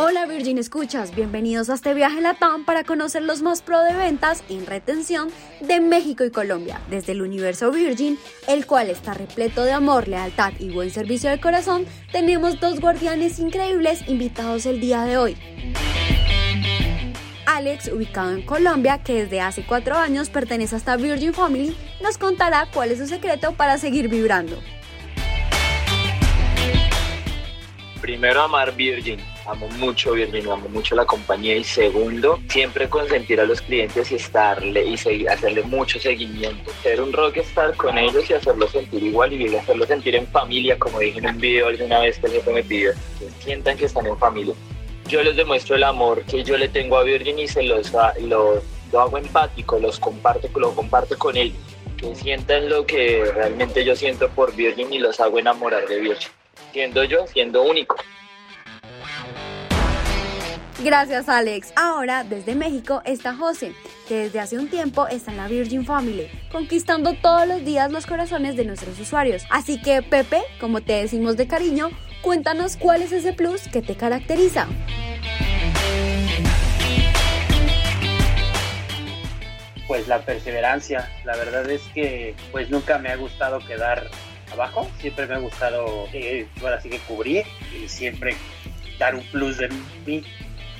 Hola Virgin Escuchas, bienvenidos a este viaje Latam para conocer los más pro de ventas en retención de México y Colombia, desde el universo Virgin, el cual está repleto de amor, lealtad y buen servicio de corazón, tenemos dos guardianes increíbles invitados el día de hoy. Alex, ubicado en Colombia, que desde hace cuatro años pertenece a esta Virgin Family, nos contará cuál es su secreto para seguir vibrando. Primero, amar Virgin. Amo mucho Virgin, amo mucho la compañía. Y segundo, siempre consentir a los clientes y estarle y seguir, hacerle mucho seguimiento. Ser un rockstar con ellos y hacerlos sentir igual y hacerlos sentir en familia, como dije en un video alguna vez que el jefe me pidió. Que sientan que están en familia. Yo les demuestro el amor que yo le tengo a Virgin y se los, lo, lo hago empático, los comparto, lo comparto con ellos. Que sientan lo que realmente yo siento por Virgin y los hago enamorar de Virgin siendo yo, siendo único. Gracias Alex. Ahora desde México está José, que desde hace un tiempo está en la Virgin Family, conquistando todos los días los corazones de nuestros usuarios. Así que Pepe, como te decimos de cariño, cuéntanos cuál es ese plus que te caracteriza. Pues la perseverancia. La verdad es que pues nunca me ha gustado quedar abajo. Siempre me ha gustado, eh, ahora sí que cubrir y siempre dar un plus de mí.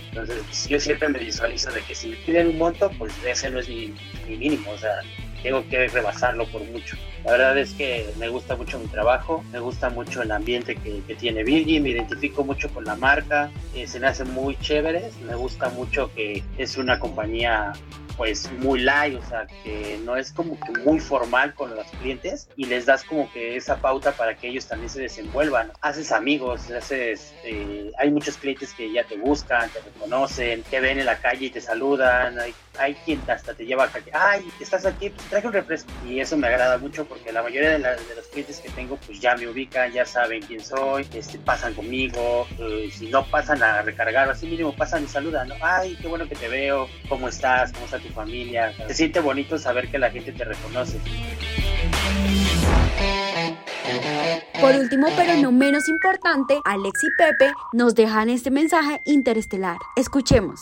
Entonces, yo siempre me visualizo de que si me piden un monto, pues ese no es mi, mínimo, o sea, tengo que rebasarlo por mucho. La verdad es que me gusta mucho mi trabajo, me gusta mucho el ambiente que, tiene Virgin, me identifico mucho con la marca, eh, se me hace muy chévere, me gusta mucho que es una compañía pues muy light, o sea, que no es como que muy formal con los clientes y les das como que esa pauta para que ellos también se desenvuelvan. Haces amigos, haces, eh, hay muchos clientes que ya te buscan, te reconocen, te ven en la calle y te saludan, hay, hay quien hasta te lleva a calle, ay, estás aquí, pues traje un refresco. Y eso me agrada mucho porque la mayoría de, los clientes que tengo pues ya me ubican, ya saben quién soy, este, pasan conmigo, eh, si no pasan a recargar, así mínimo pasan y saludan, ¿no? ay, qué bueno que te veo, ¿cómo estás? ¿Cómo está tu familia. Se siente bonito saber que la gente te reconoce. Por último, pero no menos importante, Alex y Pepe nos dejan este mensaje interestelar. Escuchemos.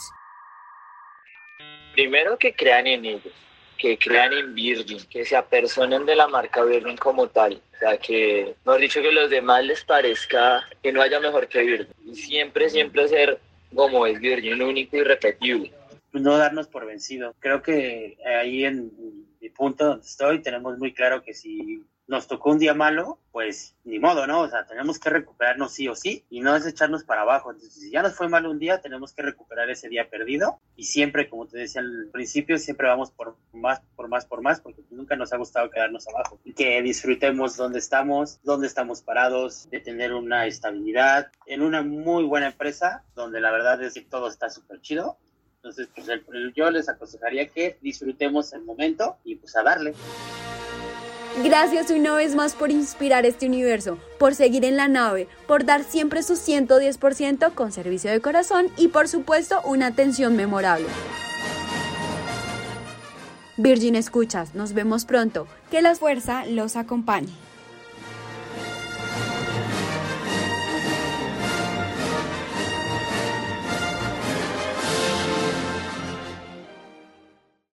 Primero que crean en ellos, que crean en Virgin, que se apersonen de la marca Virgin como tal. O sea, que, mejor dicho, que a los demás les parezca que no haya mejor que Virgin. Y siempre, siempre ser como es Virgin, único y repetible no darnos por vencido. Creo que ahí en mi punto donde estoy tenemos muy claro que si nos tocó un día malo, pues ni modo, ¿no? O sea, tenemos que recuperarnos sí o sí y no es echarnos para abajo. Entonces, si ya nos fue mal un día, tenemos que recuperar ese día perdido y siempre, como te decía al principio, siempre vamos por más, por más, por más, porque nunca nos ha gustado quedarnos abajo. Y que disfrutemos donde estamos, donde estamos parados, de tener una estabilidad en una muy buena empresa, donde la verdad es que todo está súper chido entonces, pues yo les aconsejaría que disfrutemos el momento y pues a darle. Gracias una vez más por inspirar este universo, por seguir en la nave, por dar siempre su 110% con servicio de corazón y por supuesto una atención memorable. Virgin Escuchas, nos vemos pronto. Que la fuerza los acompañe.